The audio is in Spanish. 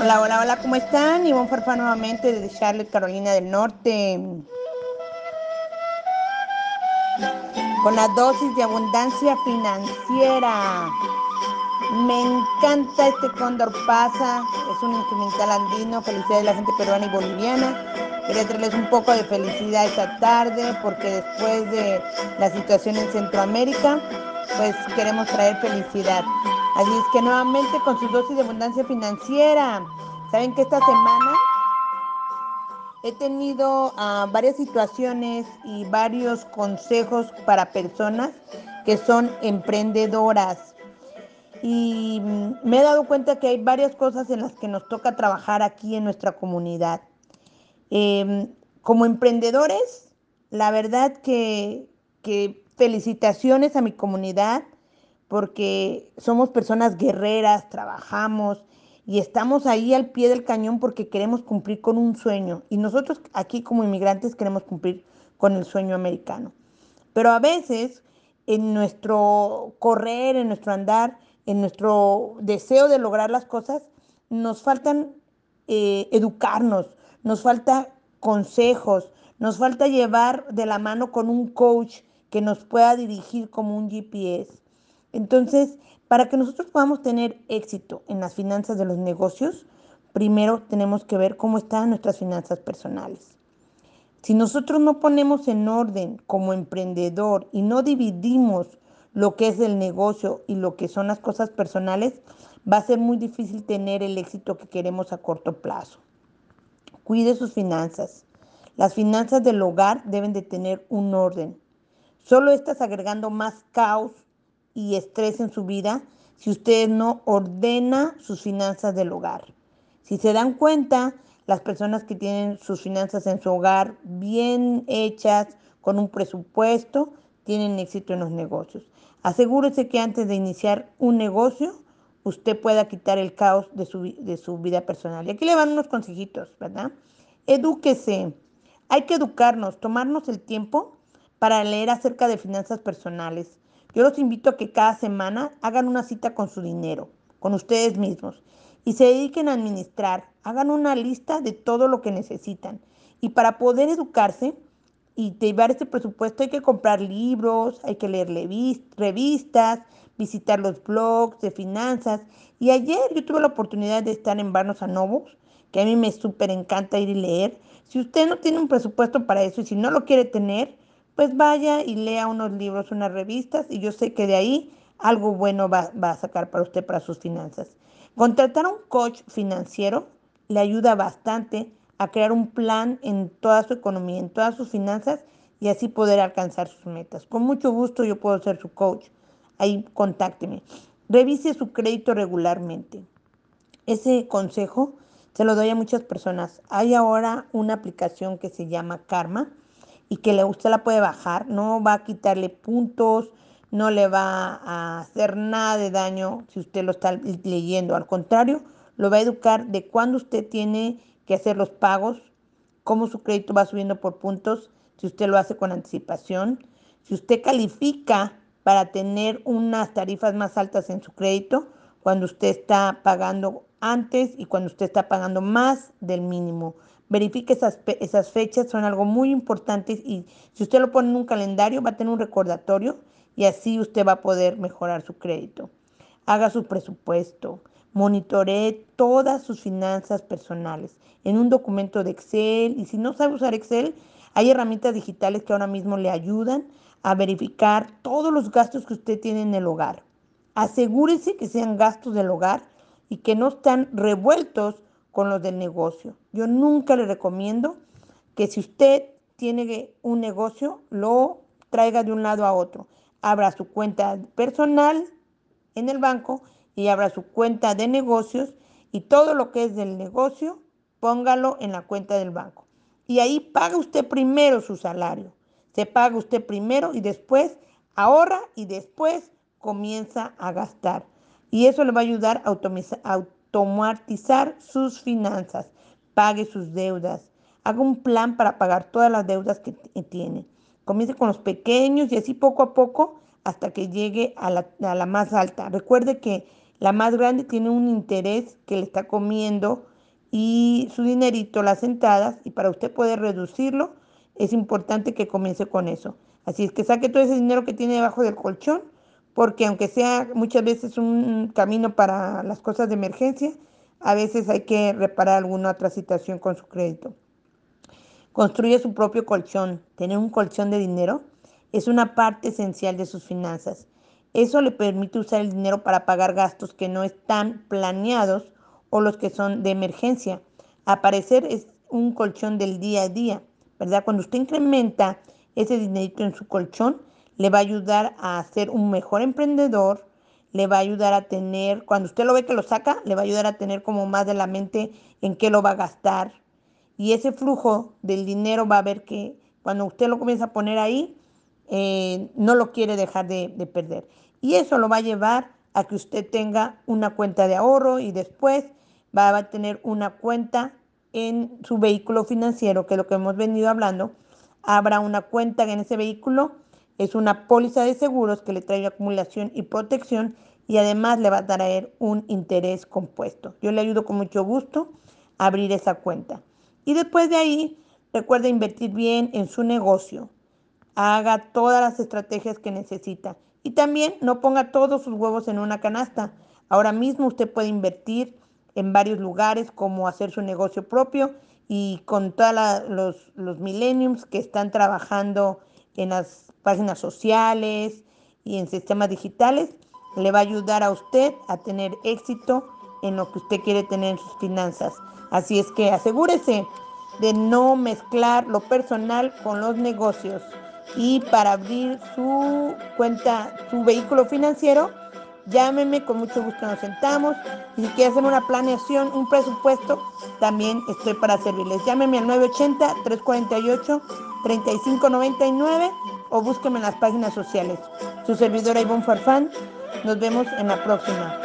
Hola, hola, hola, ¿cómo están? Ivonne Farfa nuevamente desde Charlotte, Carolina del Norte. Con la dosis de abundancia financiera. Me encanta este Cóndor Pasa, es un instrumental andino, felicidades de la gente peruana y boliviana. Quería traerles un poco de felicidad esta tarde porque después de la situación en Centroamérica, pues queremos traer felicidad. Así es que nuevamente con su dosis de abundancia financiera. Saben que esta semana he tenido uh, varias situaciones y varios consejos para personas que son emprendedoras. Y mm, me he dado cuenta que hay varias cosas en las que nos toca trabajar aquí en nuestra comunidad. Eh, como emprendedores, la verdad que felicitaciones a mi comunidad porque somos personas guerreras, trabajamos y estamos ahí al pie del cañón porque queremos cumplir con un sueño. Y nosotros aquí como inmigrantes queremos cumplir con el sueño americano. Pero a veces en nuestro correr, en nuestro andar, en nuestro deseo de lograr las cosas, nos faltan eh, educarnos, nos falta consejos, nos falta llevar de la mano con un coach que nos pueda dirigir como un GPS. Entonces, para que nosotros podamos tener éxito en las finanzas de los negocios, primero tenemos que ver cómo están nuestras finanzas personales. Si nosotros no ponemos en orden como emprendedor y no dividimos lo que es el negocio y lo que son las cosas personales, va a ser muy difícil tener el éxito que queremos a corto plazo. Cuide sus finanzas. Las finanzas del hogar deben de tener un orden. Solo estás agregando más caos y estrés en su vida si usted no ordena sus finanzas del hogar. Si se dan cuenta, las personas que tienen sus finanzas en su hogar bien hechas, con un presupuesto, tienen éxito en los negocios. Asegúrese que antes de iniciar un negocio, usted pueda quitar el caos de su, de su vida personal. Y aquí le van unos consejitos, ¿verdad? Edúquese. Hay que educarnos, tomarnos el tiempo para leer acerca de finanzas personales. Yo los invito a que cada semana hagan una cita con su dinero, con ustedes mismos, y se dediquen a administrar. Hagan una lista de todo lo que necesitan. Y para poder educarse y llevar este presupuesto hay que comprar libros, hay que leer revistas, visitar los blogs de finanzas. Y ayer yo tuve la oportunidad de estar en Barnos a Novos, que a mí me súper encanta ir y leer. Si usted no tiene un presupuesto para eso y si no lo quiere tener, pues vaya y lea unos libros, unas revistas y yo sé que de ahí algo bueno va, a sacar para usted, para sus finanzas. Contratar a un coach financiero le ayuda bastante a crear un plan en toda su economía, en todas sus finanzas y así poder alcanzar sus metas. Con mucho gusto yo puedo ser su coach. Ahí contácteme. Revise su crédito regularmente. Ese consejo se lo doy a muchas personas. Hay ahora una aplicación que se llama Karma y que usted la puede bajar, no va a quitarle puntos, no le va a hacer nada de daño si usted lo está leyendo, al contrario, lo va a educar de cuándo usted tiene que hacer los pagos, cómo su crédito va subiendo por puntos, si usted lo hace con anticipación, si usted califica para tener unas tarifas más altas en su crédito, cuando usted está pagando antes y cuando usted está pagando más del mínimo. Verifique esas, esas fechas, son algo muy importante y si usted lo pone en un calendario va a tener un recordatorio y así usted va a poder mejorar su crédito. Haga su presupuesto, monitoree todas sus finanzas personales en un documento de Excel y si no sabe usar Excel, hay herramientas digitales que ahora mismo le ayudan a verificar todos los gastos que usted tiene en el hogar. Asegúrese que sean gastos del hogar y que no están revueltos con los del negocio. Yo nunca le recomiendo que si usted tiene un negocio, lo traiga de un lado a otro. Abra su cuenta personal en el banco y abra su cuenta de negocios y todo lo que es del negocio, póngalo en la cuenta del banco. Y ahí paga usted primero su salario. Se paga usted primero y después ahorra y después comienza a gastar. Y eso le va a ayudar a automatizar sus finanzas, pague sus deudas, haga un plan para pagar todas las deudas que tiene. Comience con los pequeños y así poco a poco hasta que llegue a la, a la más alta. Recuerde que La más grande tiene un interés que le está comiendo y su dinerito las sentadas y para usted poder reducirlo es importante que comience con eso. Así es que saque todo ese dinero que tiene debajo del colchón porque aunque sea muchas veces un camino para las cosas de emergencia, a veces hay que reparar alguna otra situación con su crédito. Construye su propio colchón. Tener un colchón de dinero es una parte esencial de sus finanzas. Eso le permite usar el dinero para pagar gastos que no están planeados o los que son de emergencia. Aparecer es un colchón del día a día, ¿verdad? Cuando usted incrementa ese dinerito en su colchón, le va a ayudar a ser un mejor emprendedor, le va a ayudar a tener, cuando usted lo ve que lo saca, le va a ayudar a tener como más de la mente en qué lo va a gastar. Y ese flujo del dinero va a ver que cuando usted lo comienza a poner ahí, eh, no lo quiere dejar de, de perder. Y eso lo va a llevar a que usted tenga una cuenta de ahorro y después va a tener una cuenta en su vehículo financiero, que es lo que hemos venido hablando. Habrá una cuenta en ese vehículo, es una póliza de seguros que le trae acumulación y protección y además le va a traer un interés compuesto. Yo le ayudo con mucho gusto a abrir esa cuenta. Y después de ahí, recuerde invertir bien en su negocio. Haga todas las estrategias que necesita. Y también no ponga todos sus huevos en una canasta. Ahora mismo usted puede invertir en varios lugares, como hacer su negocio propio y con todos los, los millenniums que están trabajando en las páginas sociales y en sistemas digitales, le va a ayudar a usted a tener éxito en lo que usted quiere tener en sus finanzas. Así es que asegúrese de no mezclar lo personal con los negocios. Y para abrir su cuenta, su vehículo financiero, llámeme, con mucho gusto nos sentamos. Y si quiere hacer una planeación, un presupuesto, también estoy para servirles. Llámeme al 980-348-3599 o búsqueme en las páginas sociales. Su servidora Ivonne Farfán. Nos vemos en la próxima.